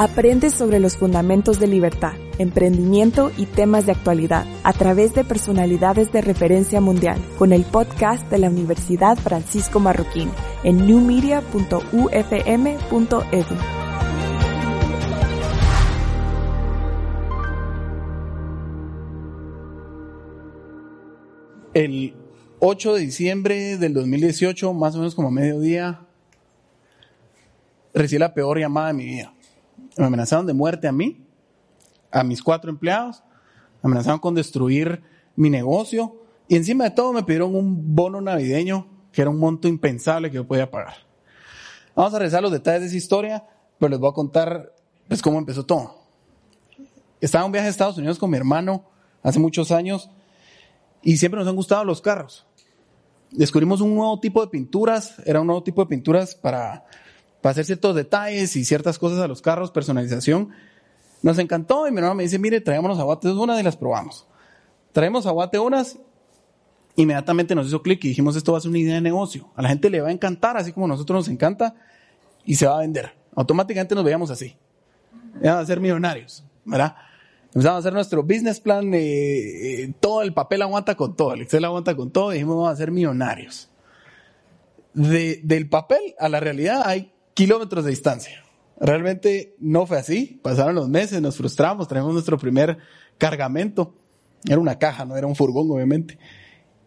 Aprende sobre los fundamentos de libertad, emprendimiento y temas de actualidad a través de personalidades de referencia mundial con el podcast de la Universidad Francisco Marroquín en newmedia.ufm.edu. El 8 de diciembre del 2018, más o menos como a mediodía, recibí la peor llamada de mi vida me amenazaron de muerte a mí, a mis cuatro empleados, me amenazaron con destruir mi negocio y encima de todo me pidieron un bono navideño que era un monto impensable que yo podía pagar. Vamos a revisar los detalles de esa historia, pero les voy a contar pues cómo empezó todo. Estaba en un viaje a Estados Unidos con mi hermano hace muchos años y siempre nos han gustado los carros. Descubrimos un nuevo tipo de pinturas, era un nuevo tipo de pinturas para para hacer ciertos detalles y ciertas cosas a los carros, personalización. Nos encantó y mi hermano me dice, mire, traémonos aguates unas y las probamos. Traemos aguate unas, inmediatamente nos hizo clic y dijimos, esto va a ser una idea de negocio. A la gente le va a encantar, así como a nosotros nos encanta, y se va a vender. Automáticamente nos veíamos así. Vamos a ser millonarios, ¿verdad? Empezamos a hacer nuestro business plan, eh, todo el papel aguanta con todo, el Excel aguanta con todo, y dijimos, vamos a ser millonarios. De, del papel a la realidad hay kilómetros de distancia. Realmente no fue así. Pasaron los meses, nos frustramos, traemos nuestro primer cargamento. Era una caja, no era un furgón, obviamente.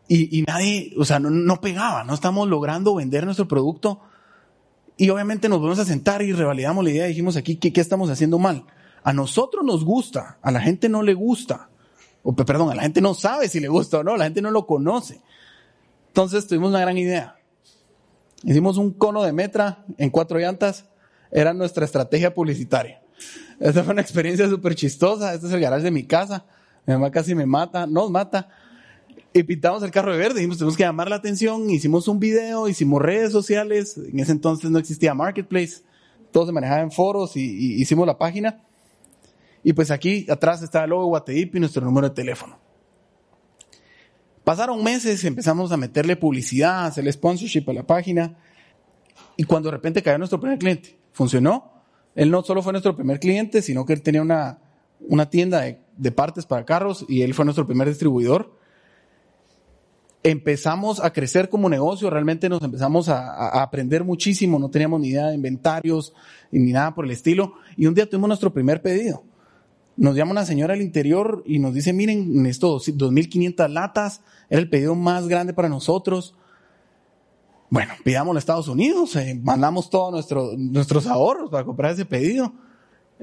Y, nadie, o sea, no, pegaba, no estamos logrando vender nuestro producto. Y obviamente nos volvemos a sentar y revalidamos la idea. Dijimos aquí, ¿qué, ¿qué estamos haciendo mal? A nosotros nos gusta, a la gente no le gusta. O, perdón, a la gente no sabe si le gusta o no, la gente no lo conoce. Entonces tuvimos una gran idea. Hicimos un cono de metra en cuatro llantas. Era nuestra estrategia publicitaria. Esta fue una experiencia súper chistosa. Este es el garage de mi casa. Mi mamá casi me mata, nos mata. Y pintamos el carro de verde. Dijimos, tenemos que llamar la atención. Hicimos un video, hicimos redes sociales. En ese entonces no existía Marketplace. Todo se manejaba en foros y, hicimos la página. Y pues aquí atrás está el logo Guateip y nuestro número de teléfono. Pasaron meses, empezamos a meterle publicidad, a hacerle sponsorship a la página. Y cuando de repente cayó nuestro primer cliente, funcionó. Él no solo fue nuestro primer cliente, sino que él tenía una, una tienda de, partes para carros y él fue nuestro primer distribuidor. Empezamos a crecer como negocio, realmente nos empezamos a, a, aprender muchísimo, no teníamos ni idea de inventarios ni nada por el estilo. Y un día tuvimos nuestro primer pedido. Nos llama una señora al interior y nos dice, miren, estos 2.500 latas, era el pedido más grande para nosotros. Bueno, pidámoslo a Estados Unidos, eh, mandamos todos nuestro, nuestros ahorros para comprar ese pedido.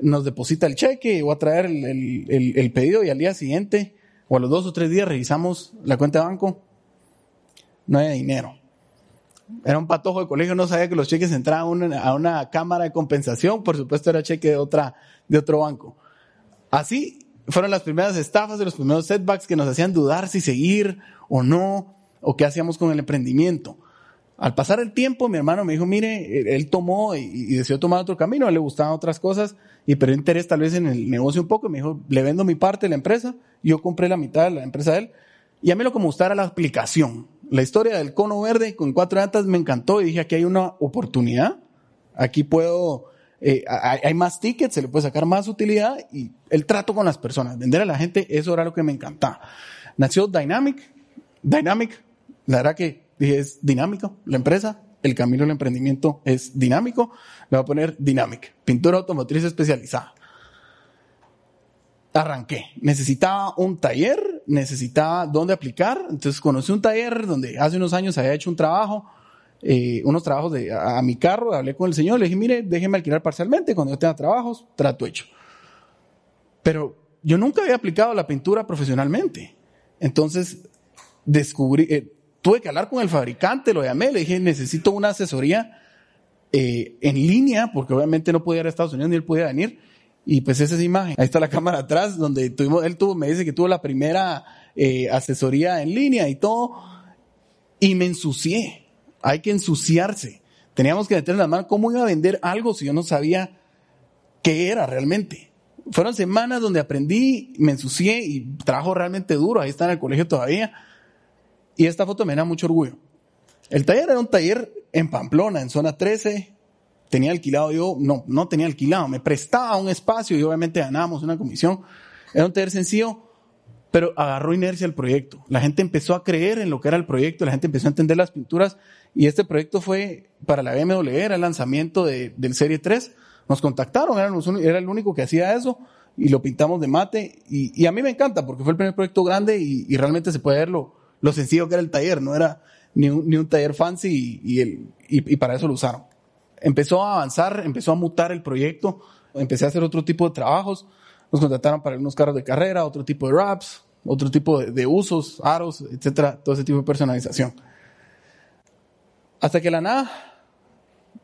Nos deposita el cheque, voy a traer el, el, pedido y al día siguiente, o a los dos o tres días, revisamos la cuenta de banco. No hay dinero. Era un patojo de colegio, no sabía que los cheques entraban a una, a una cámara de compensación, por supuesto era cheque de otra, de otro banco. Así fueron las primeras estafas de los primeros setbacks que nos hacían dudar si seguir o no, o qué hacíamos con el emprendimiento. Al pasar el tiempo, mi hermano me dijo, mire, él tomó y, decidió tomar otro camino, a le gustaban otras cosas y perdió interés tal vez en el negocio un poco. Y me dijo, le vendo mi parte de la empresa, yo compré la mitad de la empresa de él. Y a mí lo que me gustaba era la aplicación. La historia del cono verde con cuatro llantas me encantó y dije, aquí hay una oportunidad. Aquí puedo eh, hay, más tickets, se le puede sacar más utilidad y el trato con las personas, vender a la gente, eso era lo que me encantaba. Nació Dynamic, Dynamic, la verdad que dije es dinámico, la empresa, el camino del emprendimiento es dinámico, le voy a poner Dynamic, pintura automotriz especializada. Arranqué, necesitaba un taller, necesitaba dónde aplicar, entonces conocí un taller donde hace unos años había hecho un trabajo, eh, unos trabajos a, mi carro, hablé con el señor, le dije, mire, déjeme alquilar parcialmente, cuando yo tenga trabajos, trato hecho. Pero yo nunca había aplicado la pintura profesionalmente. Entonces, descubrí, eh, tuve que hablar con el fabricante, lo llamé, le dije, necesito una asesoría eh, en línea, porque obviamente no podía ir a Estados Unidos ni él podía venir. Y pues esa es imagen. Ahí está la cámara atrás, donde tuvimos, él tuvo, me dice que tuvo la primera asesoría en línea y todo. Y me ensucié. Hay que ensuciarse. Teníamos que meter en la mano cómo iba a vender algo si yo no sabía qué era realmente. Fueron semanas donde aprendí, me ensucié y trabajo realmente duro. Ahí está en el colegio todavía. Y esta foto me da mucho orgullo. El taller era un taller en Pamplona, en zona 13. Tenía alquilado yo, no, no tenía alquilado, me prestaba un espacio y obviamente ganábamos una comisión. Era un taller sencillo, pero agarró inercia el proyecto. La gente empezó a creer en lo que era el proyecto, la gente empezó a entender las pinturas y este proyecto fue para la BMW, era el lanzamiento de, del Serie 3. Nos contactaron, era el único que hacía eso y lo pintamos de mate y, a mí me encanta porque fue el primer proyecto grande y, realmente se puede ver lo, lo sencillo que era el taller, no era ni un, ni un taller fancy y, el, y, para eso lo usaron. Empezó a avanzar, empezó a mutar el proyecto, empecé a hacer otro tipo de trabajos, nos contrataron para unos carros de carrera, otro tipo de wraps, otro tipo de, usos, aros, etcétera, todo ese tipo de personalización. Hasta que la nada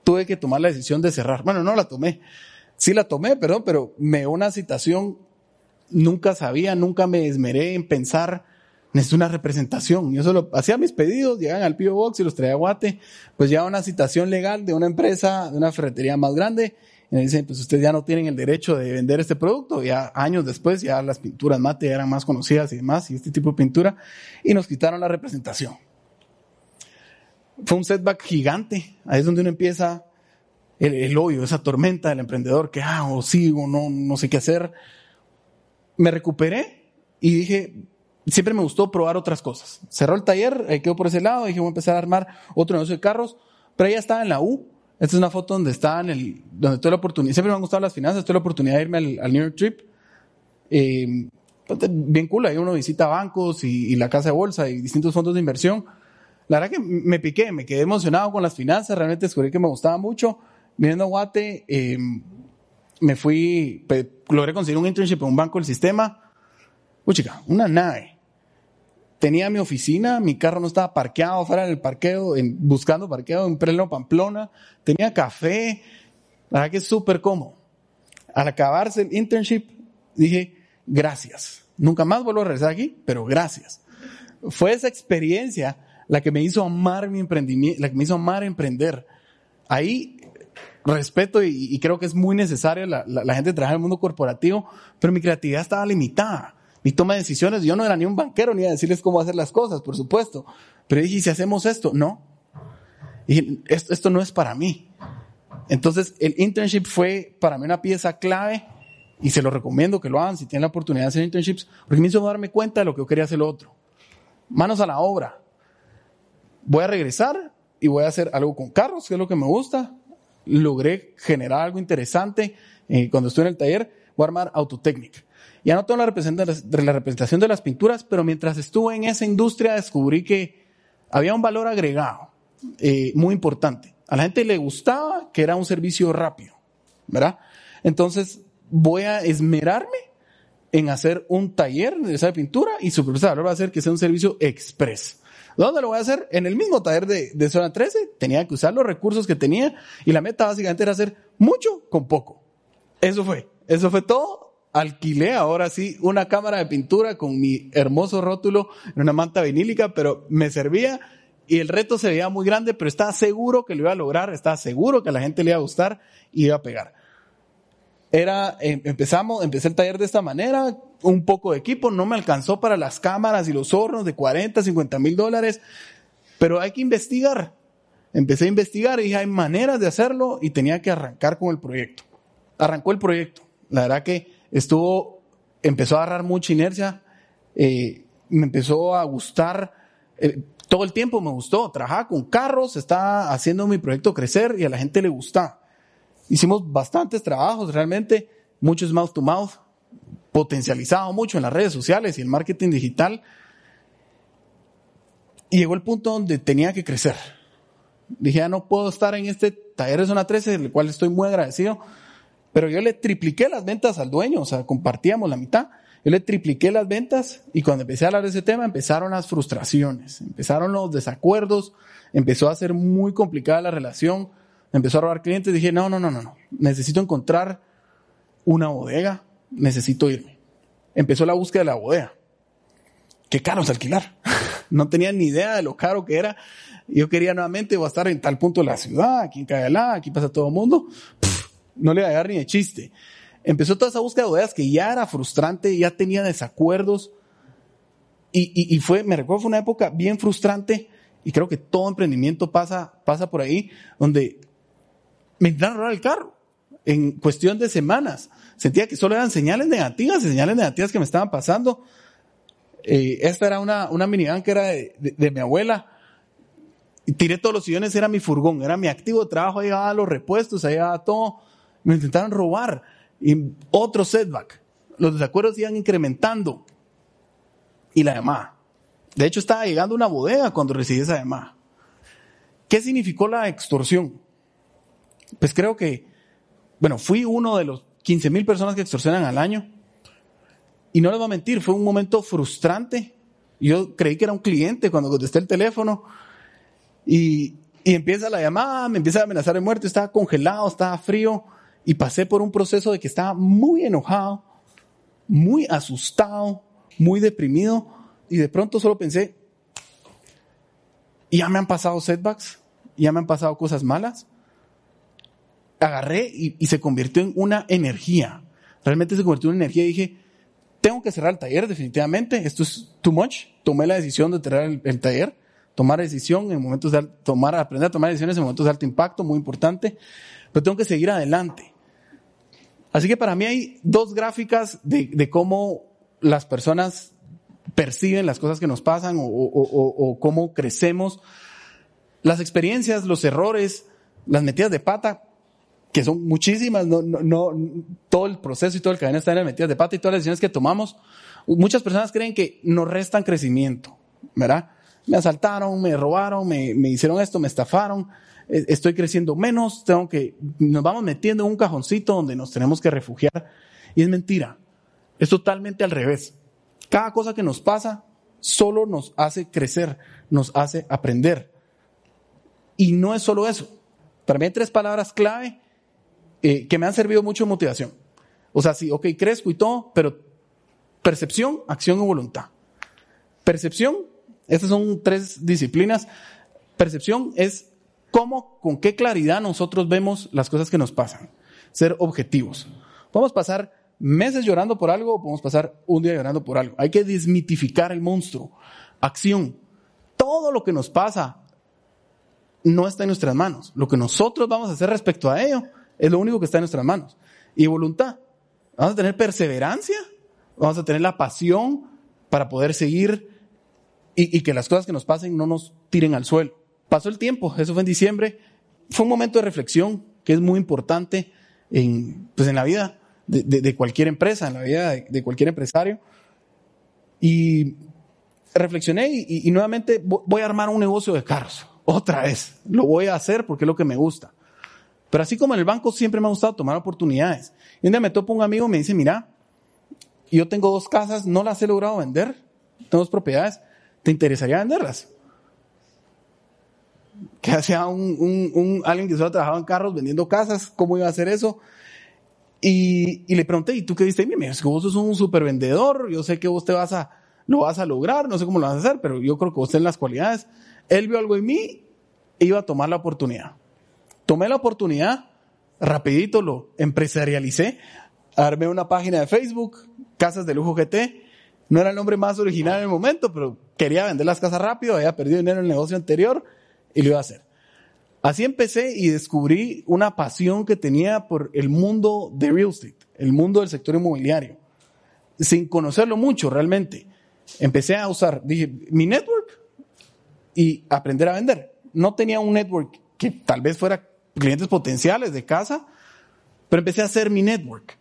tuve que tomar la decisión de cerrar. Bueno, no la tomé. Sí la tomé, perdón, pero me dio una citación, nunca sabía, nunca me esmeré en pensar necesito una representación. Yo solo hacía mis pedidos, llegaban al P.O. Box y los traía a Guate, pues ya una citación legal de una empresa, de una ferretería más grande, y dicen, pues ustedes ya no tienen el derecho de vender este producto. Ya años después, ya las pinturas mate eran más conocidas y demás, y este tipo de pintura, y nos quitaron la representación. Fue un setback gigante. Ahí es donde uno empieza el, el hoyo, esa tormenta del emprendedor que hago, sigo, no, no sé qué hacer. Me recuperé y dije, siempre me gustó probar otras cosas. Cerró el taller, eh, quedó por ese lado, dije voy a empezar a armar otro negocio de carros, pero ya estaba en la U. Esta es una foto donde estaba en el, donde tuve la oportunidad, siempre me han gustado las finanzas, tuve la oportunidad de irme al, New York Trip. Eh, pues, bien cool, ahí uno visita bancos y, la casa de bolsa y distintos fondos de inversión. La verdad que me piqué, me quedé emocionado con las finanzas, realmente descubrí que me gustaba mucho. Viniendo a Guate, eh, me fui, logré conseguir un internship en un banco del sistema. Uy, chica, una nave tenía mi oficina, mi carro no estaba parqueado fuera del parqueo, en, buscando parqueo en pleno Pamplona, tenía café, la verdad que es súper cómodo. Al acabarse el internship, dije, gracias. Nunca más vuelvo a regresar aquí, pero gracias. Fue esa experiencia la que me hizo amar mi emprendimiento, la que me hizo amar emprender. Ahí respeto y, creo que es muy necesario la, la gente trabajar en el mundo corporativo, pero mi creatividad estaba limitada mi toma de decisiones, yo no era ni un banquero ni a decirles cómo hacer las cosas, por supuesto. Pero dije, si hacemos esto? No. Y esto, no es para mí. Entonces, el internship fue para mí una pieza clave y se lo recomiendo que lo hagan si tienen la oportunidad de hacer internships, porque me hizo darme cuenta de lo que yo quería hacer lo otro. Manos a la obra. Voy a regresar y voy a hacer algo con carros, que es lo que me gusta. Logré generar algo interesante. Eh, cuando estuve en el taller, voy a armar Autotechnic. Ya no tengo la representación de las pinturas, pero mientras estuve en esa industria descubrí que había un valor agregado eh, muy importante. A la gente le gustaba que era un servicio rápido, ¿verdad? Entonces voy a esmerarme en hacer un taller de esa pintura y su valor va a ser que sea un servicio express. ¿Dónde lo voy a hacer? En el mismo taller de, de zona 13. Tenía que usar los recursos que tenía y la meta básicamente era hacer mucho con poco. Eso fue. Eso fue todo alquilé ahora sí una cámara de pintura con mi hermoso rótulo en una manta vinílica, pero me servía y el reto se veía muy grande, pero estaba seguro que lo iba a lograr, estaba seguro que a la gente le iba a gustar y iba a pegar. Era, em, empezamos, empecé el taller de esta manera, un poco de equipo, no me alcanzó para las cámaras y los hornos de 40, 50 mil dólares, pero hay que investigar. Empecé a investigar y dije, hay maneras de hacerlo y tenía que arrancar con el proyecto. Arrancó el proyecto. La verdad que estuvo, empezó a agarrar mucha inercia, eh, me empezó a gustar, eh, todo el tiempo me gustó, trabajaba con carros, estaba haciendo mi proyecto crecer y a la gente le gusta. Hicimos bastantes trabajos, realmente, muchos mouth to mouth, potencializado mucho en las redes sociales y el marketing digital. Y llegó el punto donde tenía que crecer. Dije, ya no puedo estar en este taller de zona 13, del cual estoy muy agradecido, pero yo le tripliqué las ventas al dueño, o sea, compartíamos la mitad. Yo le tripliqué las ventas y cuando empecé a hablar de ese tema empezaron las frustraciones, empezaron los desacuerdos, empezó a ser muy complicada la relación empezó a robar clientes. Dije, no, no, no, no, no. Necesito encontrar una bodega. Necesito irme. Empezó la búsqueda de la bodega. Qué caro es alquilar. no tenía ni idea de lo caro que era. Yo quería nuevamente, estar en tal punto de la ciudad, aquí en Cayalá, aquí pasa todo el mundo. No le iba a dar ni de chiste. Empezó toda esa búsqueda de bodegas que ya era frustrante, ya tenía desacuerdos. Y, y, fue, me recuerdo, fue una época bien frustrante y creo que todo emprendimiento pasa, pasa por ahí, donde me intentaron robar el carro en cuestión de semanas. Sentía que solo eran señales negativas, señales negativas que me estaban pasando. Eh, esta era una, una minivan que era de, mi abuela. Y tiré todos los sillones, era mi furgón, era mi activo de trabajo, ahí llevaba los repuestos, ahí llevaba todo. Me intentaron robar. Y otro setback. Los desacuerdos iban incrementando. Y la llamada. De hecho, estaba llegando una bodega cuando recibí esa llamada. ¿Qué significó la extorsión? Pues creo que, bueno, fui uno de los 15 mil personas que extorsionan al año. Y no les voy a mentir, fue un momento frustrante. Yo creí que era un cliente cuando contesté el teléfono. Y, y empieza la llamada, me empieza a amenazar de muerte, estaba congelado, estaba frío y pasé por un proceso de que estaba muy enojado, muy asustado, muy deprimido y de pronto solo pensé, ya me han pasado setbacks, ya me han pasado cosas malas. Agarré y, se convirtió en una energía. Realmente se convirtió en una energía y dije, tengo que cerrar el taller definitivamente, esto es too much. Tomé la decisión de cerrar el, el taller, tomar decisión en momentos de tomar, aprender a tomar decisiones en momentos de alto impacto, muy importante, pero tengo que seguir adelante. Así que para mí hay dos gráficas de, cómo las personas perciben las cosas que nos pasan o, cómo crecemos. Las experiencias, los errores, las metidas de pata, que son muchísimas, todo el proceso y todo el cadena está en las metidas de pata y todas las decisiones que tomamos. Muchas personas creen que nos restan crecimiento, ¿verdad? Me asaltaron, me robaron, me hicieron esto, me estafaron. Eh, estoy creciendo menos, tengo que, nos vamos metiendo en un cajoncito donde nos tenemos que refugiar. Y es mentira. Es totalmente al revés. Cada cosa que nos pasa solo nos hace crecer, nos hace aprender. Y no es solo eso. Para mí hay tres palabras clave eh, que me han servido mucho de motivación. O sea, sí, ok, crezco y todo, pero percepción, acción y voluntad. Percepción, estas son tres disciplinas. Percepción es cómo, con qué claridad nosotros vemos las cosas que nos pasan. Ser objetivos. Podemos pasar meses llorando por algo o podemos pasar un día llorando por algo. Hay que desmitificar el monstruo. Acción. Todo lo que nos pasa no está en nuestras manos. Lo que nosotros vamos a hacer respecto a ello es lo único que está en nuestras manos. Y voluntad. Vamos a tener perseverancia, vamos a tener la pasión para poder seguir y, y que las cosas que nos pasen no nos tiren al suelo. Pasó el tiempo, eso fue en diciembre. Fue un momento de reflexión que es muy importante en, pues en la vida de, cualquier empresa, en la vida de, cualquier empresario. Y reflexioné y, nuevamente voy a armar un negocio de carros. Otra vez. Lo voy a hacer porque es lo que me gusta. Pero así como en el banco siempre me ha gustado tomar oportunidades. Y un día me topo un amigo y me dice, mira, yo tengo dos casas, no las he logrado vender, tengo dos propiedades, ¿te interesaría venderlas? Que hacía un, un, un, alguien que solo trabajaba en carros vendiendo casas, ¿cómo iba a hacer eso? Y, y le pregunté, ¿y tú qué viste? Me dijo, vos sos un super vendedor, yo sé que vos te vas a, lo vas a lograr, no sé cómo lo vas a hacer, pero yo creo que vos tenés las cualidades. Él vio algo en mí iba a tomar la oportunidad. Tomé la oportunidad, rapidito lo empresarialicé, armé una página de Facebook, Casas de Lujo GT, no era el nombre más original en el momento, pero quería vender las casas rápido, había perdido dinero en el negocio anterior, y lo iba a hacer. Así empecé y descubrí una pasión que tenía por el mundo de real estate, el mundo del sector inmobiliario, sin conocerlo mucho realmente. Empecé a usar, dije, mi network y aprender a vender. No tenía un network que tal vez fuera clientes potenciales de casa, pero empecé a hacer mi network.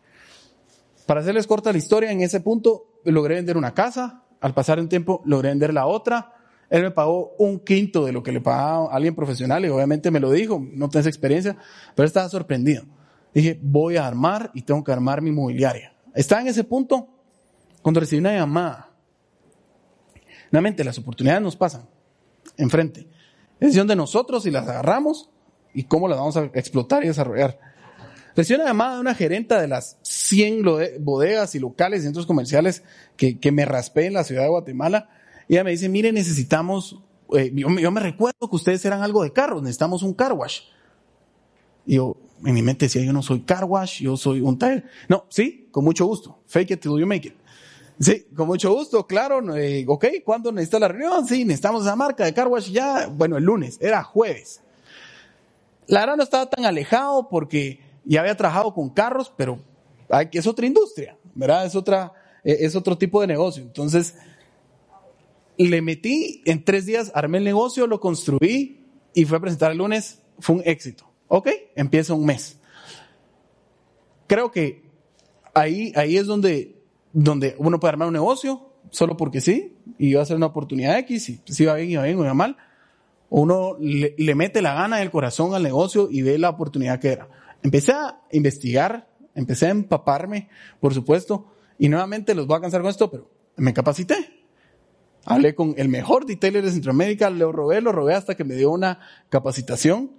Para hacerles corta la historia, en ese punto logré vender una casa, al pasar el tiempo logré vender la otra, él me pagó un quinto de lo que le pagaba alguien profesional y obviamente me lo dijo, no tenés experiencia, pero estaba sorprendido. Dije, voy a armar y tengo que armar mi inmobiliaria. Estaba en ese punto cuando recibí una llamada. Nuevamente, las oportunidades nos pasan enfrente. Es decisión de nosotros si las agarramos y cómo las vamos a explotar y desarrollar. Recibí una llamada de una gerenta de las 100 bodegas y locales y centros comerciales que me raspé en la ciudad de Guatemala. Ella me dice, mire, necesitamos, eh, yo, me recuerdo que ustedes eran algo de carros, necesitamos un car wash. Y yo, en mi mente decía, yo no soy car wash, yo soy un tire. No, sí, con mucho gusto. Fake it till you make it. Sí, con mucho gusto, claro. Eh, ok, ¿cuándo necesita la reunión? Sí, necesitamos esa marca de car wash ya. Bueno, el lunes, era jueves. La verdad no estaba tan alejado porque ya había trabajado con carros, pero es otra industria, ¿verdad? Es otra, e, es otro tipo de negocio. Entonces, le metí, en tres días armé el negocio, lo construí y fue a presentar el lunes, fue un éxito. Ok, empieza un mes. Creo que ahí, ahí es donde, donde uno puede armar un negocio solo porque sí, y va a ser una oportunidad X, y si va bien, va bien, va mal. Uno le, le mete la gana y el corazón al negocio y ve la oportunidad que era. Empecé a investigar, empecé a empaparme, por supuesto, y nuevamente los voy a cansar con esto, pero me capacité. Hablé con el mejor detailer de Centroamérica, lo robé, lo robé hasta que me dio una capacitación.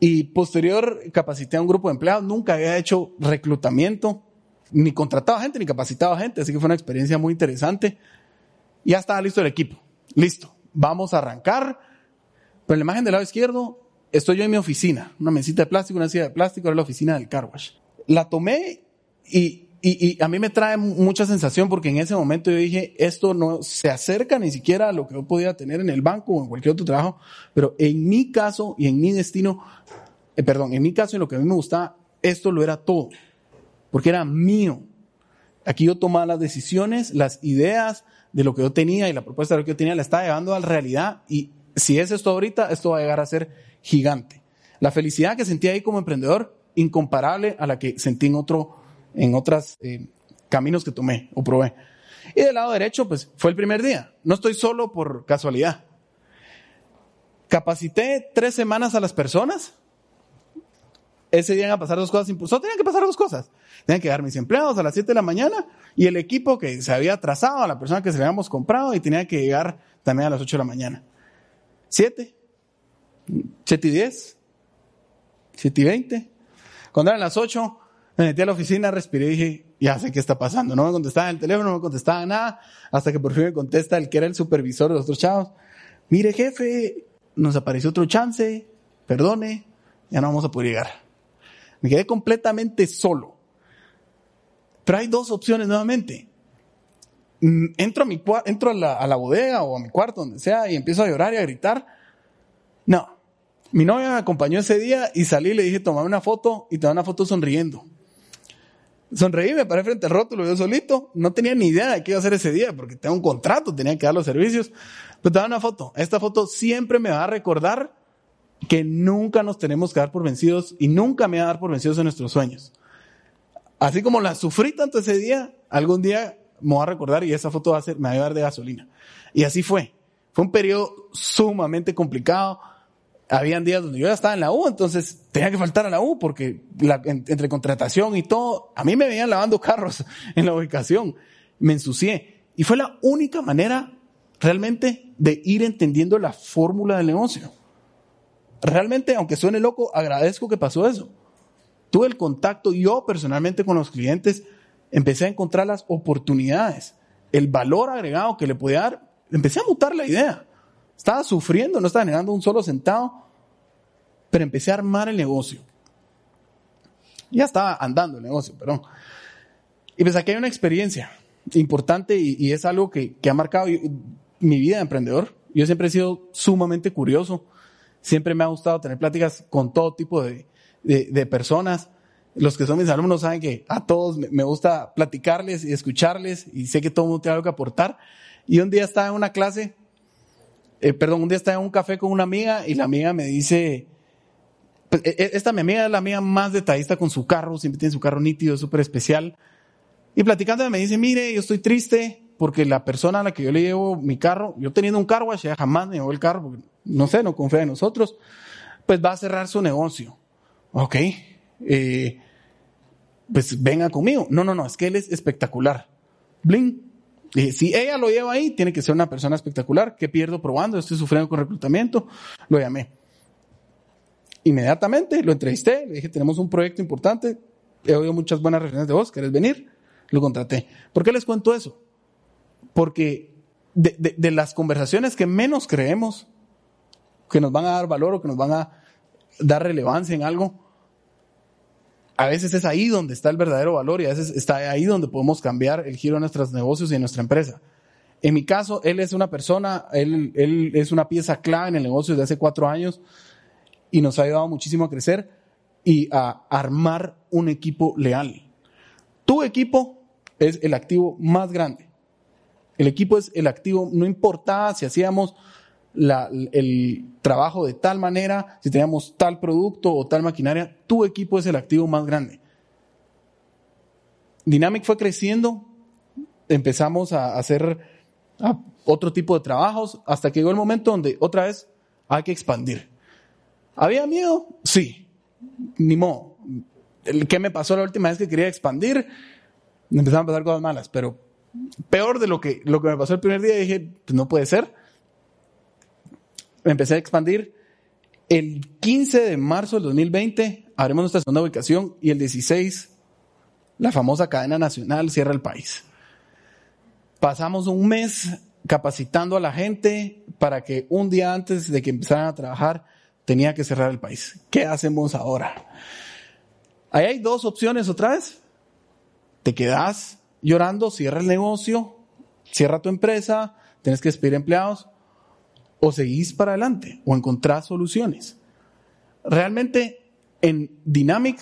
Y posterior capacité a un grupo de empleados. Nunca había hecho reclutamiento, ni contratado gente, ni capacitado gente. Así que fue una experiencia muy interesante. Ya estaba listo el equipo. Listo. Vamos a arrancar. Pero en la imagen del lado izquierdo estoy yo en mi oficina, una mesita de plástico, una silla de plástico, era la oficina del car wash. La tomé y, y, y, a mí me trae mucha sensación porque en ese momento yo dije, esto no se acerca ni siquiera a lo que yo podía tener en el banco o en cualquier otro trabajo, pero en mi caso y en mi destino, eh, perdón, en mi caso y lo que a mí me gustaba, esto lo era todo, porque era mío. Aquí yo tomaba las decisiones, las ideas de lo que yo tenía y la propuesta de lo que yo tenía la estaba llevando a la realidad y si es esto ahorita, esto va a llegar a ser gigante. La felicidad que sentí ahí como emprendedor, incomparable a la que sentí en otro, en otros eh, caminos que tomé o probé. Y del lado derecho, pues fue el primer día. No estoy solo por casualidad. Capacité tres semanas a las personas. Ese día iban a pasar dos cosas impulsó Tenían que pasar dos cosas. Tenían que dar mis empleados a las 7 de la mañana y el equipo que se había trazado a la persona que se le habíamos comprado y tenía que llegar también a las 8 de la mañana. Siete. 7 y 10, 7 y 20. Cuando eran las 8, me metí a la oficina, respiré y dije, ya sé qué está pasando. No me contestaba el teléfono, no me contestaba nada, hasta que por fin me contesta el que era el supervisor de los otros chavos. Mire, jefe, nos apareció otro chance, perdone, ya no vamos a poder llegar. Me quedé completamente solo. Pero hay dos opciones nuevamente. Mm, entro a mi entro a la, bodega o a mi cuarto, donde sea, y empiezo a llorar y a gritar. No, mi novia me acompañó ese día y salí y le dije, toma una foto y te una foto sonriendo. Sonreí, me paré frente al rótulo, yo solito. No tenía ni idea de qué iba a hacer ese día porque tengo un contrato, tenía que dar los servicios. Pero te una foto. Esta foto siempre me va a recordar que nunca nos tenemos que dar por vencidos y nunca me va a dar por vencidos en nuestros sueños. Así como la sufrí tanto ese día, algún día me va a recordar y esa foto va a ser, me va a dar de gasolina. Y así fue. Fue un periodo sumamente complicado habían días donde yo ya estaba en la U, entonces tenía que faltar a la U porque la, entre contratación y todo, a mí me venían lavando carros en la ubicación, me ensucié. Y fue la única manera realmente de ir entendiendo la fórmula del negocio. Realmente, aunque suene loco, agradezco que pasó eso. Tuve el contacto yo personalmente con los clientes, empecé a encontrar las oportunidades, el valor agregado que le podía dar, empecé a mutar la idea. Estaba sufriendo, no estaba negando un solo centavo, pero empecé a armar el negocio. Ya estaba andando el negocio, perdón. Y pues aquí hay una experiencia importante y, es algo que, ha marcado mi vida de emprendedor. Yo siempre he sido sumamente curioso. Siempre me ha gustado tener pláticas con todo tipo de, personas. Los que son mis alumnos saben que a todos me gusta platicarles y escucharles y sé que todo el mundo tiene algo que aportar. Y un día estaba en una clase eh, perdón, un día estaba en un café con una amiga y la amiga me dice, pues, e, e, esta mi amiga es la amiga más detallista con su carro, siempre tiene su carro nítido, súper especial. Y platicando me dice, mire, yo estoy triste porque la persona a la que yo le llevo mi carro, yo teniendo un carro, ya jamás me llevó el carro, porque no sé, no confía en nosotros, pues va a cerrar su negocio. Ok, eh, pues venga conmigo. No, no, no, es que él es espectacular. Bling, si ella lo lleva ahí, tiene que ser una persona espectacular. ¿Qué pierdo probando? Estoy sufriendo con reclutamiento. Lo llamé. Inmediatamente lo entrevisté, le dije, tenemos un proyecto importante, he oído muchas buenas referencias de vos, ¿querés venir? Lo contraté. ¿Por qué les cuento eso? Porque de, de las conversaciones que menos creemos, que nos van a dar valor o que nos van a dar relevancia en algo, a veces es ahí donde está el verdadero valor y a veces está ahí donde podemos cambiar el giro de nuestros negocios y de nuestra empresa. En mi caso, él es una persona, él, él es una pieza clave en el negocio desde hace cuatro años y nos ha ayudado muchísimo a crecer y a armar un equipo leal. Tu equipo es el activo más grande. El equipo es el activo, no importa si hacíamos el trabajo de tal manera, si teníamos tal producto o tal maquinaria, tu equipo es el activo más grande. Dynamic fue creciendo, empezamos a hacer otro tipo de trabajos hasta que llegó el momento donde otra vez hay que expandir. ¿Había miedo? Sí. Ni modo. ¿Qué me pasó la última vez que quería expandir? Empezaron a pasar cosas malas, pero peor de lo que, lo que me pasó el primer día, dije, pues no puede ser empecé a expandir. El 15 de marzo del 2020 abrimos nuestra segunda ubicación y el 16 la famosa cadena nacional cierra el país. Pasamos un mes capacitando a la gente para que un día antes de que empezaran a trabajar tenía que cerrar el país. ¿Qué hacemos ahora? Ahí hay dos opciones otra vez. Te quedas llorando, cierra el negocio, cierra tu empresa, tienes que despedir empleados o seguís para adelante o encontrás soluciones. Realmente en Dynamic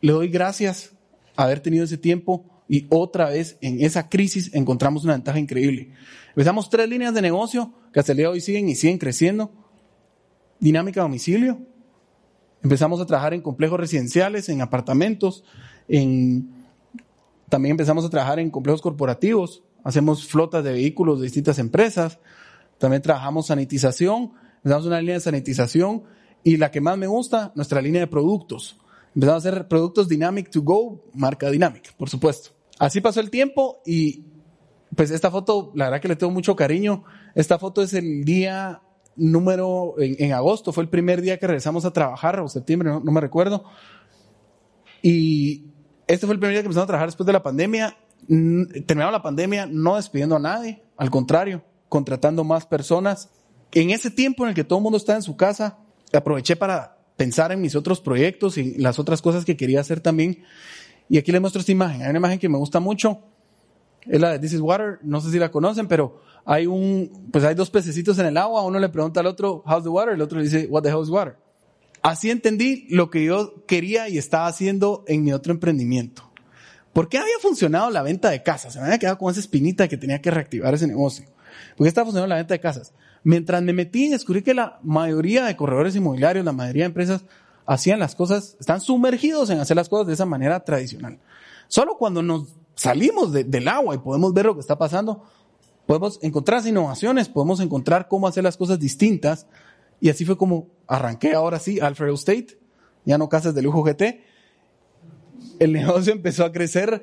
le doy gracias a haber tenido ese tiempo y otra vez en esa crisis encontramos una ventaja increíble. Empezamos tres líneas de negocio que hasta el día de hoy siguen y siguen creciendo. Dinámica domicilio. Empezamos a trabajar en complejos residenciales, en apartamentos, en también empezamos a trabajar en complejos corporativos. Hacemos flotas de vehículos de distintas empresas. También trabajamos sanitización, empezamos una línea de sanitización y la que más me gusta, nuestra línea de productos. Empezamos a hacer productos Dynamic to Go, marca Dynamic, por supuesto. Así pasó el tiempo y pues esta foto, la verdad que le tengo mucho cariño. Esta foto es el día número, en, agosto, fue el primer día que regresamos a trabajar, o septiembre, no, no me recuerdo. Y este fue el primer día que empezamos a trabajar después de la pandemia. Terminamos la pandemia no despidiendo a nadie, al contrario, contratando más personas. En ese tiempo en el que todo el mundo estaba en su casa, aproveché para pensar en mis otros proyectos y las otras cosas que quería hacer también. Y aquí les muestro esta imagen. Hay una imagen que me gusta mucho. Es la de This is Water. No sé si la conocen, pero hay un, pues hay dos pececitos en el agua. Uno le pregunta al otro, how's the water? El otro le dice, what the hell is water? Así entendí lo que yo quería y estaba haciendo en mi otro emprendimiento. ¿Por qué había funcionado la venta de casas? Se me había quedado con esa espinita que tenía que reactivar ese negocio. Porque estaba funcionando la venta de casas. Mientras me metí, descubrí que la mayoría de corredores inmobiliarios, la mayoría de empresas, hacían las cosas, están sumergidos en hacer las cosas de esa manera tradicional. Solo cuando nos salimos del agua y podemos ver lo que está pasando, podemos encontrar innovaciones, podemos encontrar cómo hacer las cosas distintas. Y así fue como arranqué ahora sí Alfredo State, ya no casas de lujo GT. El negocio empezó a crecer,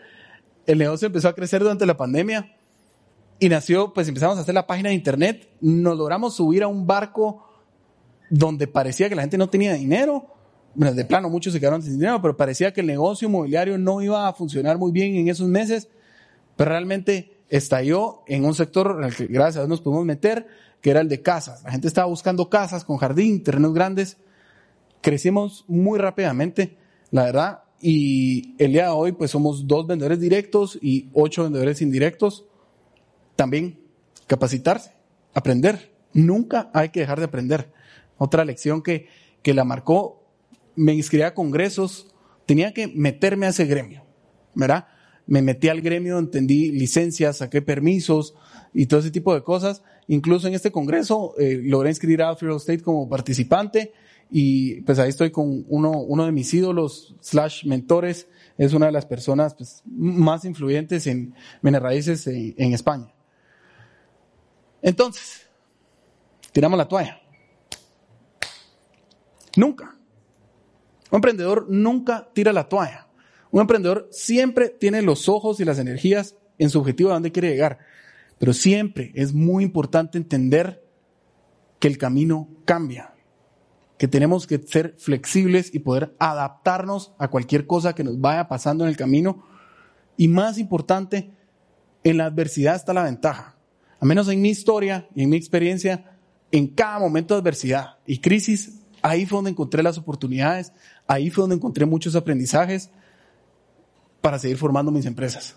el negocio empezó a crecer durante la pandemia y nació, pues empezamos a hacer la página de internet, nos logramos subir a un barco donde parecía que la gente no tenía dinero. Bueno, de plano muchos se quedaron sin dinero, pero parecía que el negocio inmobiliario no iba a funcionar muy bien en esos meses, pero realmente estalló en un sector en el que gracias a Dios nos pudimos meter, que era el de casas. La gente estaba buscando casas con jardín, terrenos grandes. Crecimos muy rápidamente, la verdad, y el día de hoy pues somos dos vendedores directos y ocho vendedores indirectos también capacitarse, aprender. Nunca hay que dejar de aprender. Otra lección que, que la marcó, me inscribí a congresos, tenía que meterme a ese gremio, ¿verdad? Me metí al gremio, entendí licencias, saqué permisos y todo ese tipo de cosas. Incluso en este congreso eh, logré inscribir a Alfred State como participante y pues ahí estoy con uno, uno de mis ídolos slash mentores, es una de las personas pues, más influyentes en bienes raíces en España. Entonces, tiramos la toalla. Nunca. Un emprendedor nunca tira la toalla. Un emprendedor siempre tiene los ojos y las energías en su objetivo a donde quiere llegar. Pero siempre es muy importante entender que el camino cambia. que tenemos que ser flexibles y poder adaptarnos a cualquier cosa que nos vaya pasando en el camino. Y más importante, en la adversidad está la ventaja. A menos en mi historia y en mi experiencia, en cada momento de adversidad y crisis, ahí fue donde encontré las oportunidades, ahí fue donde encontré muchos aprendizajes para seguir formando mis empresas.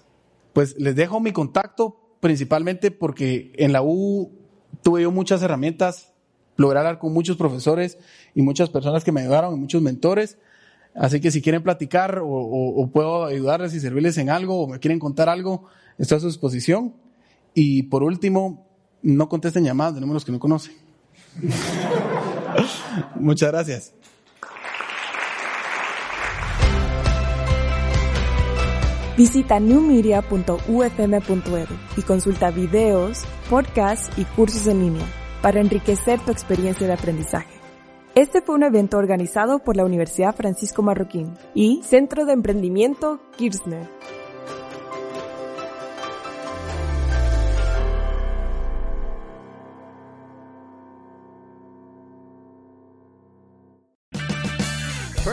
Pues les dejo mi contacto principalmente porque en la U tuve yo muchas herramientas, logré hablar con muchos profesores y muchas personas que me ayudaron, y muchos mentores. Así que si quieren platicar o, o, puedo ayudarles y servirles en algo o me quieren contar algo, estoy a su disposición. Y por último, no contesten llamadas de números que no conocen. Muchas gracias. Visita newmedia.ufm.edu y consulta videos, podcasts y cursos en línea para enriquecer tu experiencia de aprendizaje. Este fue un evento organizado por la Universidad Francisco Marroquín y Centro de Emprendimiento Kirchner.